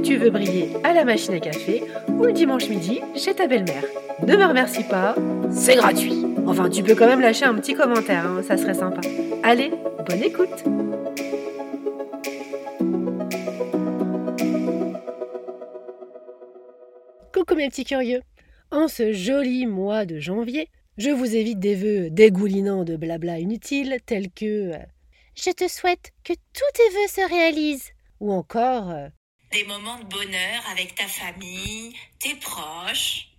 tu veux briller à la machine à café ou le dimanche midi chez ta belle-mère. Ne me remercie pas, c'est gratuit. Enfin, tu peux quand même lâcher un petit commentaire, hein, ça serait sympa. Allez, bonne écoute Coucou mes petits curieux En ce joli mois de janvier, je vous évite des vœux dégoulinants de blabla inutiles tels que euh, Je te souhaite que tous tes vœux se réalisent ou encore euh, Des moments de bonheur avec ta famille, tes proches.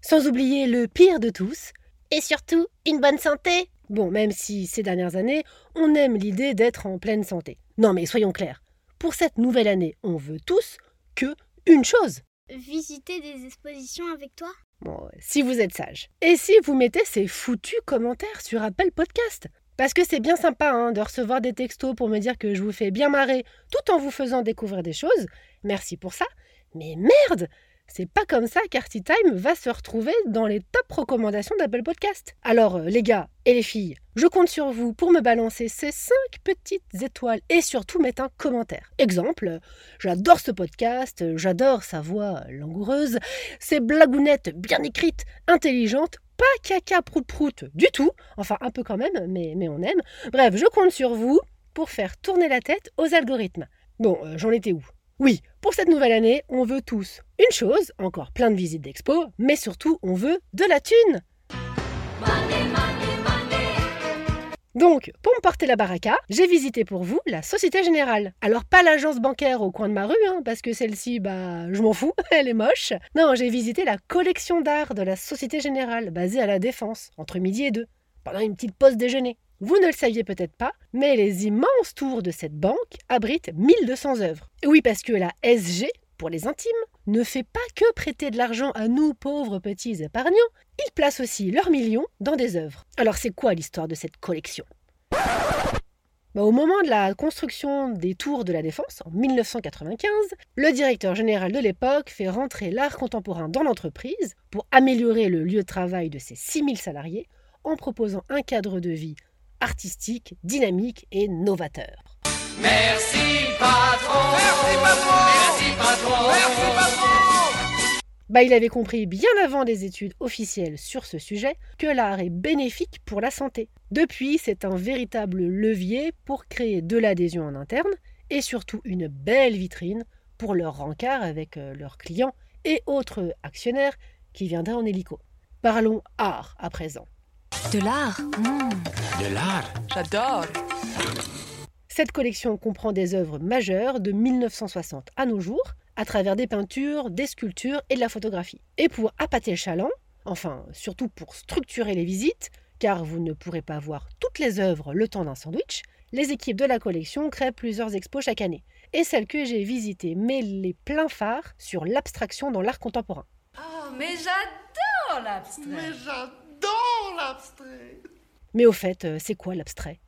Sans oublier le pire de tous, Et surtout, une bonne santé. Bon, même si ces dernières années, on aime l'idée d'être en pleine santé. Non mais soyons clairs, pour cette nouvelle année, on veut tous que une chose. Visiter des expositions avec toi? Bon, si vous êtes sage. Et si vous mettez ces foutus commentaires sur Apple Podcast Parce que c'est bien sympa hein, de recevoir des textos pour me dire que je vous fais bien marrer tout en vous faisant découvrir des choses. Merci pour ça. Mais merde c'est pas comme ça qu'Arty Time va se retrouver dans les top recommandations d'Apple Podcast. Alors, euh, les gars et les filles, je compte sur vous pour me balancer ces 5 petites étoiles et surtout mettre un commentaire. Exemple, j'adore ce podcast, j'adore sa voix langoureuse, ses blagounettes bien écrites, intelligentes, pas caca prout prout du tout, enfin un peu quand même, mais, on aime. Bref, je compte sur vous pour faire tourner la tête aux algorithmes. Bon, euh, j'en étais où? Oui, pour cette nouvelle année, on veut tous une chose, encore plein de visites d'expo, mais surtout on veut de la thune. Donc, pour me porter la baraka, j'ai visité pour vous la Société Générale. Alors pas l'agence bancaire au coin de ma rue, hein, parce que celle-ci, bah, je m'en fous, elle est moche. Non, j'ai visité la collection d'art de la Société Générale, basée à la Défense, entre midi et deux, pendant une petite pause déjeuner. Vous ne le saviez peut-être pas, mais les immenses tours de cette banque abritent 1200 œuvres. Oui, parce que la SG, pour les intimes, ne fait pas que prêter de l'argent à nous pauvres petits épargnants, ils placent aussi leurs millions dans des œuvres. Alors c'est quoi l'histoire de cette collection? Bah, Au moment de la construction des tours de la Défense, en 1995, le directeur général de l'époque fait rentrer l'art contemporain dans l'entreprise pour améliorer le lieu de travail de ses 6000 salariés en proposant un cadre de vie artistique, dynamique et novateur. Merci patron. Merci patron. Merci patron. Merci patron. Bah, il avait compris bien avant des études officielles sur ce sujet que l'art est bénéfique pour la santé. Depuis, c'est un véritable levier pour créer de l'adhésion en interne et surtout une belle vitrine pour leur rencard avec euh, leurs clients et autres actionnaires qui viendraient en hélico. Parlons art à présent. De l'art. De l'art. J'adore Cette collection comprend des œuvres majeures de 1960 à nos jours, à travers des peintures, des sculptures et de la photographie. Et pour appâter le chaland, enfin surtout pour structurer les visites, car vous ne pourrez pas voir toutes les œuvres le temps d'un sandwich, les équipes de la collection créent plusieurs expos chaque année. Et celle que j'ai visitée met les pleins phares sur l'abstraction dans l'art contemporain. Oh, mais j'adore l'abstrait Mais j'adore l'abstrait Mais au fait, euh, c'est quoi l'abstrait?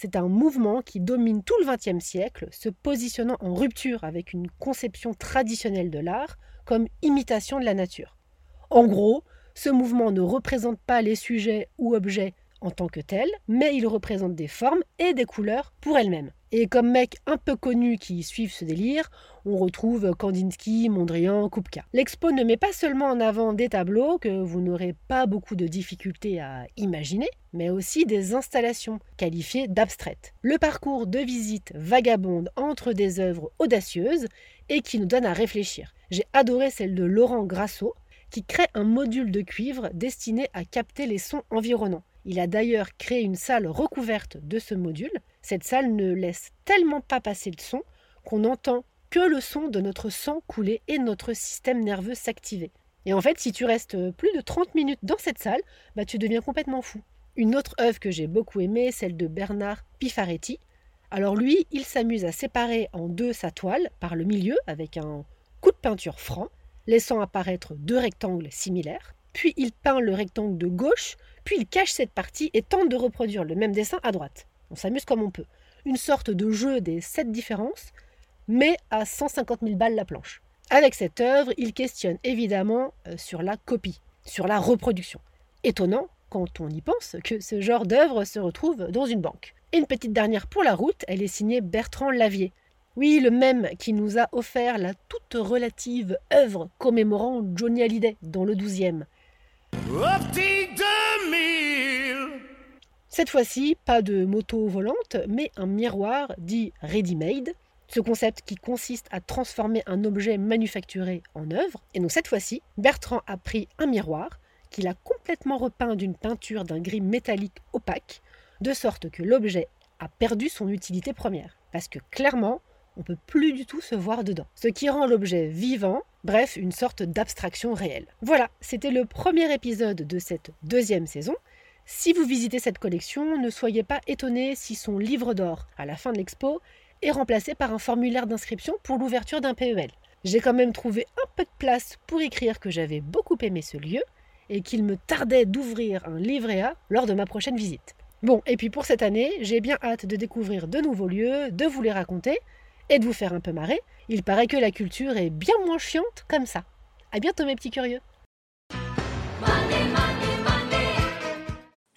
C'est un mouvement qui domine tout le XXe siècle, se positionnant en rupture avec une conception traditionnelle de l'art comme imitation de la nature. En gros, ce mouvement ne représente pas les sujets ou objets en tant que tels, mais il représente des formes et des couleurs pour elles-mêmes. Et comme mecs un peu connus qui suivent ce délire, on retrouve Kandinsky, Mondrian, Kupka. L'expo ne met pas seulement en avant des tableaux que vous n'aurez pas beaucoup de difficultés à imaginer, mais aussi des installations qualifiées d'abstraites. Le parcours de visite vagabonde entre des œuvres audacieuses et qui nous donne à réfléchir. J'ai adoré celle de Laurent Grasso, qui crée un module de cuivre destiné à capter les sons environnants. Il a d'ailleurs créé une salle recouverte de ce module. Cette salle ne laisse tellement pas passer le son qu'on n'entend que le son de notre sang couler et notre système nerveux s'activer. Et en fait, si tu restes plus de 30 minutes dans cette salle, bah, tu deviens complètement fou. Une autre œuvre que j'ai beaucoup aimée, celle de Bernard Pifaretti. Alors lui, il s'amuse à séparer en deux sa toile par le milieu avec un coup de peinture franc, laissant apparaître deux rectangles similaires. Puis il peint le rectangle de gauche Puis il cache cette partie et tente de reproduire le même dessin à droite. On s'amuse comme on peut. Une sorte de jeu des sept différences, mais à 150 000 balles la planche. Avec cette œuvre, il questionne évidemment euh, sur la copie, sur la reproduction. Étonnant, quand on y pense, que ce genre d'œuvre se retrouve dans une banque. Et une petite dernière pour la route, elle est signée Bertrand Lavier. Oui, le même qui nous a offert la toute relative œuvre commémorant Johnny Hallyday dans le 12e. Cette fois-ci, pas de moto volante, mais un miroir dit ready-made. Ce concept qui consiste à transformer un objet manufacturé en œuvre. Et donc cette fois-ci, Bertrand a pris un miroir qu'il a complètement repeint d'une peinture d'un gris métallique opaque, de sorte que l'objet a perdu son utilité première. Parce que clairement, on ne peut plus du tout se voir dedans. Ce qui rend l'objet vivant, bref, une sorte d'abstraction réelle. Voilà, c'était le premier épisode de cette deuxième saison. Si vous visitez cette collection, ne soyez pas étonnés si son livre d'or, à la fin de l'expo, est remplacé par un formulaire d'inscription pour l'ouverture d'un PEL. J'ai quand même trouvé un peu de place pour écrire que j'avais beaucoup aimé ce lieu et qu'il me tardait d'ouvrir un livret A lors de ma prochaine visite. Bon, et puis pour cette année, j'ai bien hâte de découvrir de nouveaux lieux, de vous les raconter et de vous faire un peu marrer. Il paraît que la culture est bien moins chiante comme ça. À bientôt mes petits curieux.